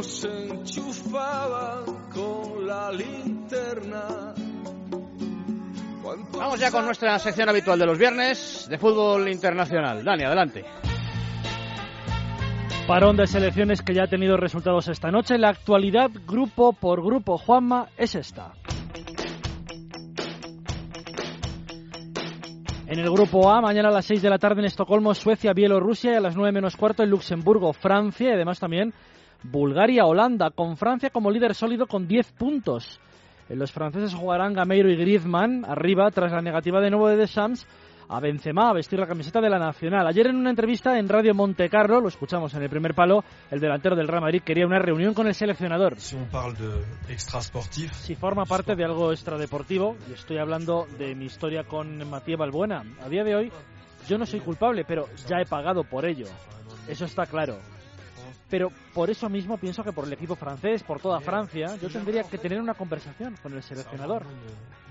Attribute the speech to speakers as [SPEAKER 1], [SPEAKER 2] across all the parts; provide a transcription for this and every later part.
[SPEAKER 1] nos enchufaban con la linterna.
[SPEAKER 2] Vamos ya con nuestra sección habitual de los viernes de fútbol internacional. Dani, adelante.
[SPEAKER 3] Parón de selecciones que ya ha tenido resultados esta noche. La actualidad, grupo por grupo, Juanma, es esta. En el grupo A, mañana a las 6 de la tarde en Estocolmo, Suecia, Bielorrusia y a las 9 menos cuarto en Luxemburgo, Francia y además también Bulgaria, Holanda, con Francia como líder sólido con 10 puntos. Los franceses jugarán Gameiro y Griezmann arriba tras la negativa de nuevo de Deschamps a Benzema a vestir la camiseta de la Nacional. Ayer en una entrevista en Radio Monte Carlo, lo escuchamos en el primer palo, el delantero del Real Madrid quería una reunión con el seleccionador.
[SPEAKER 4] Si,
[SPEAKER 3] si forma parte de algo extradeportivo, y estoy hablando de mi historia con Matías Balbuena. A día de hoy yo no soy culpable, pero ya he pagado por ello. Eso está claro pero por eso mismo pienso que por el equipo francés, por toda Francia, yo tendría que tener una conversación con el seleccionador,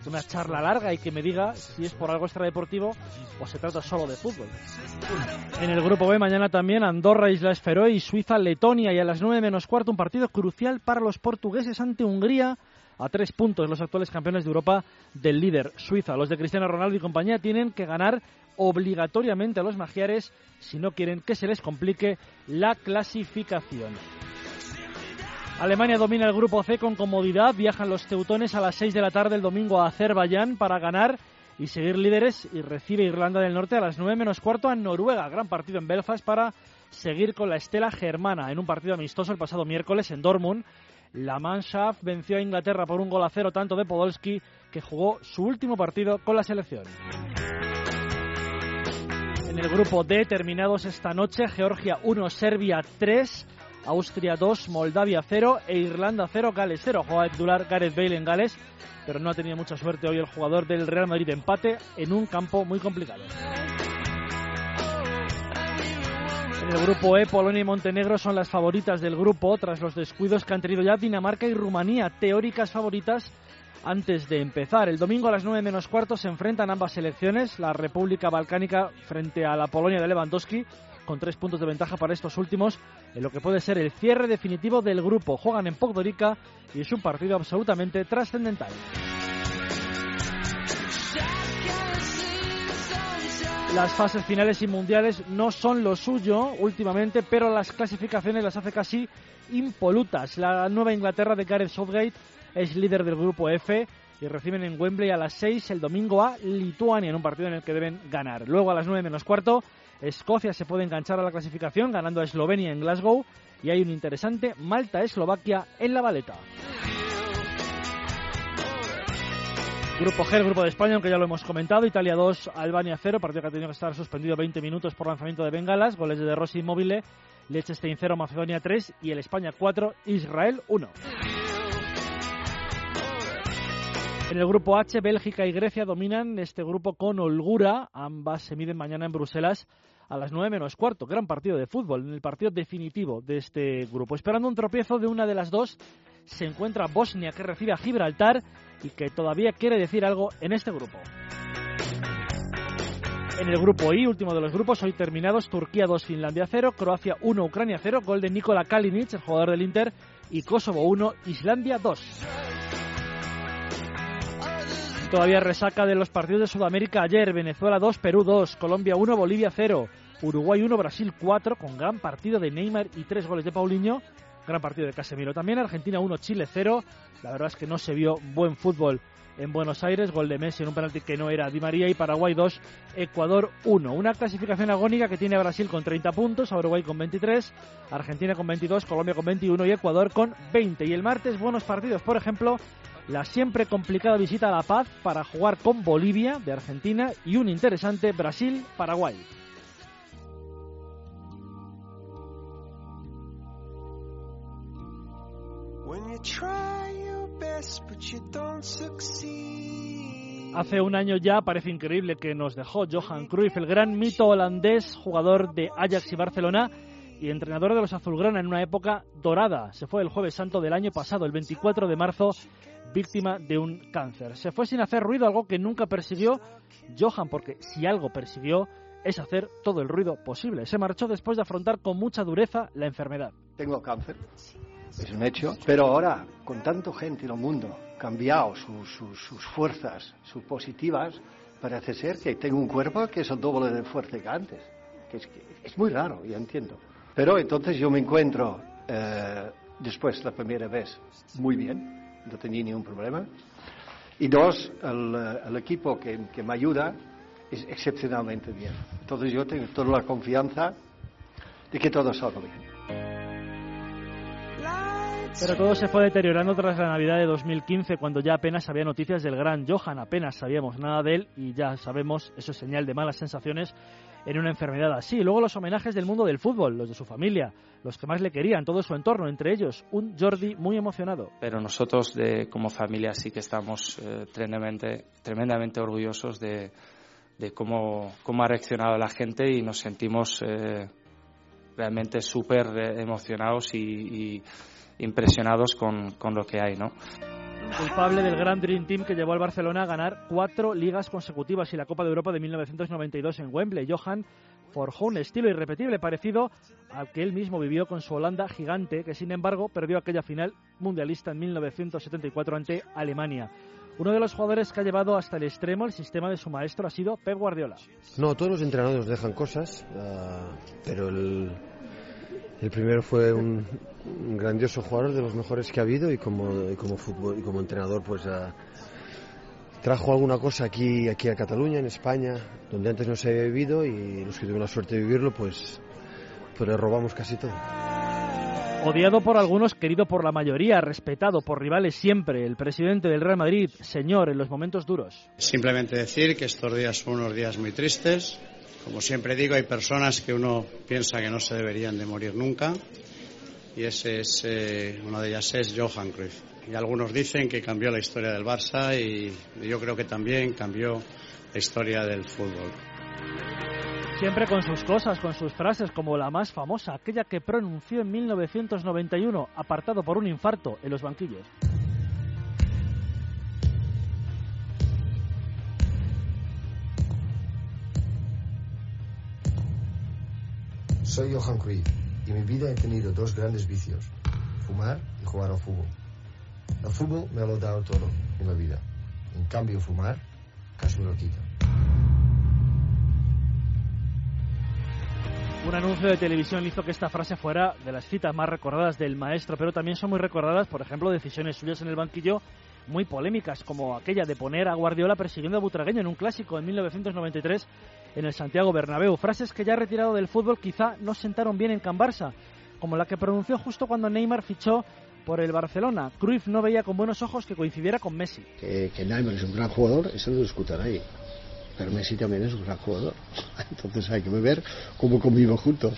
[SPEAKER 3] una charla larga y que me diga si es por algo extradeportivo o se trata solo de fútbol. En el grupo B mañana también Andorra, Islas Feroe y Suiza, Letonia y a las 9 menos cuarto un partido crucial para los portugueses ante Hungría a tres puntos los actuales campeones de Europa del líder Suiza. Los de Cristiano Ronaldo y compañía tienen que ganar obligatoriamente a los magiares si no quieren que se les complique la clasificación. Alemania domina el grupo C con comodidad. Viajan los teutones a las 6 de la tarde el domingo a Azerbaiyán para ganar y seguir líderes y recibe Irlanda del Norte a las 9 menos cuarto a Noruega. Gran partido en Belfast para seguir con la estela germana en un partido amistoso el pasado miércoles en Dortmund. La Mannschaft venció a Inglaterra por un gol a cero tanto de Podolski que jugó su último partido con la selección. En el grupo D, terminados esta noche, Georgia 1, Serbia 3, Austria 2, Moldavia 0 e Irlanda 0, Gales 0. Juega titular Gareth Bale en Gales, pero no ha tenido mucha suerte hoy el jugador del Real Madrid empate en un campo muy complicado. En el grupo E, Polonia y Montenegro son las favoritas del grupo tras los descuidos que han tenido ya Dinamarca y Rumanía, teóricas favoritas antes de empezar. El domingo a las 9 menos cuarto se enfrentan ambas selecciones, la República Balcánica frente a la Polonia de Lewandowski, con tres puntos de ventaja para estos últimos, en lo que puede ser el cierre definitivo del grupo. Juegan en Podgorica y es un partido absolutamente trascendental. Las fases finales y mundiales no son lo suyo últimamente, pero las clasificaciones las hace casi impolutas. La Nueva Inglaterra de Gareth Southgate es líder del grupo F y reciben en Wembley a las 6 el domingo a Lituania en un partido en el que deben ganar. Luego a las 9 menos cuarto, Escocia se puede enganchar a la clasificación ganando a Eslovenia en Glasgow y hay un interesante Malta-Eslovaquia en la baleta. Grupo G, el grupo de España, aunque ya lo hemos comentado, Italia 2, Albania 0, partido que ha tenido que estar suspendido 20 minutos por lanzamiento de bengalas, goles de Rossi Immobile, Liechtenstein 0, Macedonia 3 y el España 4, Israel 1. En el grupo H, Bélgica y Grecia dominan este grupo con holgura. Ambas se miden mañana en Bruselas a las 9 menos cuarto. Gran partido de fútbol, en el partido definitivo de este grupo. Esperando un tropiezo de una de las dos, se encuentra Bosnia, que recibe a Gibraltar y que todavía quiere decir algo en este grupo. En el grupo I, último de los grupos, hoy terminados, Turquía 2, Finlandia 0, Croacia 1, Ucrania 0, gol de Nikola Kalinic, el jugador del Inter, y Kosovo 1, Islandia 2. Todavía resaca de los partidos de Sudamérica ayer. Venezuela 2, Perú 2, Colombia 1, Bolivia 0, Uruguay 1, Brasil 4, con gran partido de Neymar y tres goles de Paulinho. Gran partido de Casemiro también. Argentina 1, Chile 0. La verdad es que no se vio buen fútbol en Buenos Aires. Gol de Messi en un penalti que no era Di María. Y Paraguay 2, Ecuador 1. Una clasificación agónica que tiene a Brasil con 30 puntos, a Uruguay con 23, Argentina con 22, Colombia con 21 y Ecuador con 20. Y el martes buenos partidos. Por ejemplo, la siempre complicada visita a La Paz para jugar con Bolivia de Argentina y un interesante Brasil-Paraguay. Hace un año ya parece increíble que nos dejó Johan Cruyff, el gran mito holandés, jugador de Ajax y Barcelona y entrenador de los Azulgrana en una época dorada. Se fue el jueves santo del año pasado, el 24 de marzo, víctima de un cáncer. Se fue sin hacer ruido, algo que nunca persiguió Johan, porque si algo persiguió es hacer todo el ruido posible. Se marchó después de afrontar con mucha dureza la enfermedad.
[SPEAKER 5] Tengo cáncer.
[SPEAKER 4] Es un hecho. Pero ahora, con tanto gente en el mundo, cambiado sus fuerzas, sus positivas, parece ser que tengo un cuerpo que es el doble de fuerte que antes. Que es, es muy raro, ya entiendo. Pero entonces yo me encuentro eh, después la primera vez muy bien, no tenía ningún problema. Y dos, el, el equipo que, que, me ayuda es excepcionalmente bien. Entonces yo tengo toda la confianza de que todo salga bien.
[SPEAKER 3] Pero todo se fue deteriorando tras la Navidad de 2015, cuando ya apenas había noticias del gran Johan, apenas sabíamos nada de él y ya sabemos, eso es señal de malas sensaciones en una enfermedad así. Luego los homenajes del mundo del fútbol, los de su familia, los que más le querían, todo su entorno, entre ellos un Jordi muy emocionado.
[SPEAKER 5] Pero nosotros de, como familia sí que estamos eh, tremendamente, tremendamente orgullosos de, cómo, ha reaccionado la gente y nos sentimos eh, realmente súper eh, emocionados y, impresionados con, con lo que hay, ¿no?
[SPEAKER 3] culpable del gran Dream Team que llevó al Barcelona a ganar cuatro ligas consecutivas y la Copa de Europa de 1992 en Wembley. Johan forjó un estilo irrepetible parecido al que él mismo vivió con su Holanda gigante, que sin embargo perdió aquella final mundialista en 1974 ante Alemania. Uno de los jugadores que ha llevado hasta el extremo el sistema de su maestro ha sido Pep Guardiola.
[SPEAKER 6] No, todos los entrenadores dejan cosas, uh, pero el, el primero fue un, grandioso jugador de los mejores que ha habido y como, como, fútbol, y como entrenador pues uh, trajo alguna cosa aquí, aquí a Cataluña, en España, donde antes no se había vivido y los que tuvimos la suerte de vivirlo pues, pues le robamos casi todo.
[SPEAKER 3] Odiado por algunos, querido por la mayoría, respetado por rivales siempre, el presidente del Real Madrid, señor, en los momentos duros.
[SPEAKER 7] Simplemente decir que estos días son unos días muy tristes, como siempre digo, hay personas que uno piensa que no se deberían de morir nunca y ese es, eh, una de ellas es Johan Cruyff. Y algunos dicen que cambió la historia del Barça y yo creo que también cambió la historia del fútbol.
[SPEAKER 3] Siempre con sus cosas, con sus frases, como la más famosa, aquella que pronunció en 1991, apartado por un infarto en los banquillos.
[SPEAKER 8] Soy Johan Cruyff y en mi vida he tenido dos grandes vicios, fumar y jugar al fútbol. El fútbol me lo ha dado todo en la vida. En cambio, fumar casi me lo quita.
[SPEAKER 3] Un anuncio de televisión hizo que esta frase fuera de las citas más recordadas del maestro, pero también son muy recordadas, por ejemplo, decisiones suyas en el banquillo muy polémicas, como aquella de poner a Guardiola persiguiendo a Butragueño en un clásico en 1993 en el Santiago Bernabéu. Frases que ya retirado del fútbol quizá no sentaron bien en Can Barça, como la que pronunció justo cuando Neymar fichó por el Barcelona. Cruyff no veía con buenos ojos que coincidiera con Messi.
[SPEAKER 9] Que, que Neymar es un gran jugador, eso lo discutan ahí. Pero Messi también es un gran jugador. Entonces hay que ver cómo conviven juntos.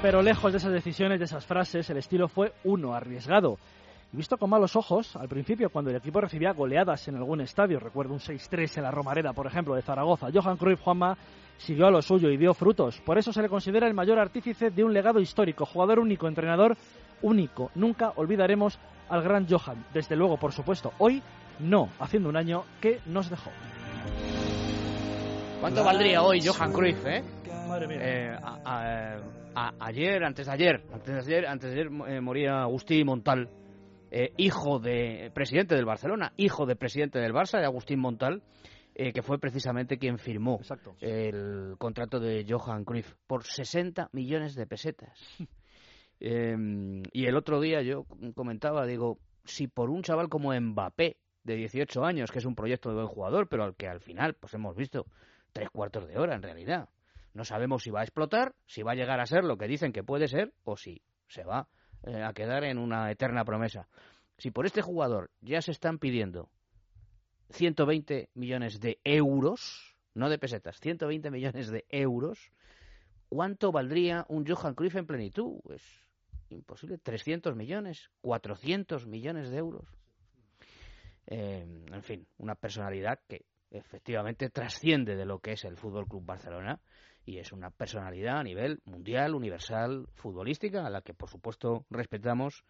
[SPEAKER 3] Pero lejos de esas decisiones, de esas frases, el estilo fue uno, arriesgado. Y visto con malos ojos, al principio, cuando el equipo recibía goleadas en algún estadio, recuerdo un 6-3 en la Romareda, por ejemplo, de Zaragoza, Johan Cruyff Juanma siguió a lo suyo y dio frutos. Por eso se le considera el mayor artífice de un legado histórico, jugador único, entrenador único. Nunca olvidaremos al gran Johan. Desde luego, por supuesto, hoy no, haciendo un año que nos dejó.
[SPEAKER 2] ¿Cuánto valdría hoy Johan Cruyff, eh?
[SPEAKER 3] Madre mía.
[SPEAKER 2] Eh, a, a, a, ayer, antes de ayer, antes de ayer, antes de ayer eh, moría Agustín Montal, eh, hijo de presidente del Barcelona, hijo de presidente del Barça, de Agustín Montal, eh, que fue precisamente quien firmó
[SPEAKER 3] Exacto.
[SPEAKER 2] el contrato de Johan Cruyff por 60 millones de pesetas. Eh, y el otro día yo comentaba, digo, si por un chaval como Mbappé, de 18 años, que es un proyecto de buen jugador, pero al que al final, pues hemos visto tres cuartos de hora en realidad. No sabemos si va a explotar, si va a llegar a ser lo que dicen que puede ser, o si se va eh, a quedar en una eterna promesa. Si por este jugador ya se están pidiendo 120 millones de euros, no de pesetas, 120 millones de euros, ¿cuánto valdría un Johan Cruyff en plenitud? Es imposible, 300 millones, 400 millones de euros. Eh, en fin, una personalidad que efectivamente trasciende de lo que es el Fútbol Club Barcelona y es una personalidad a nivel mundial, universal, futbolística, a la que por supuesto respetamos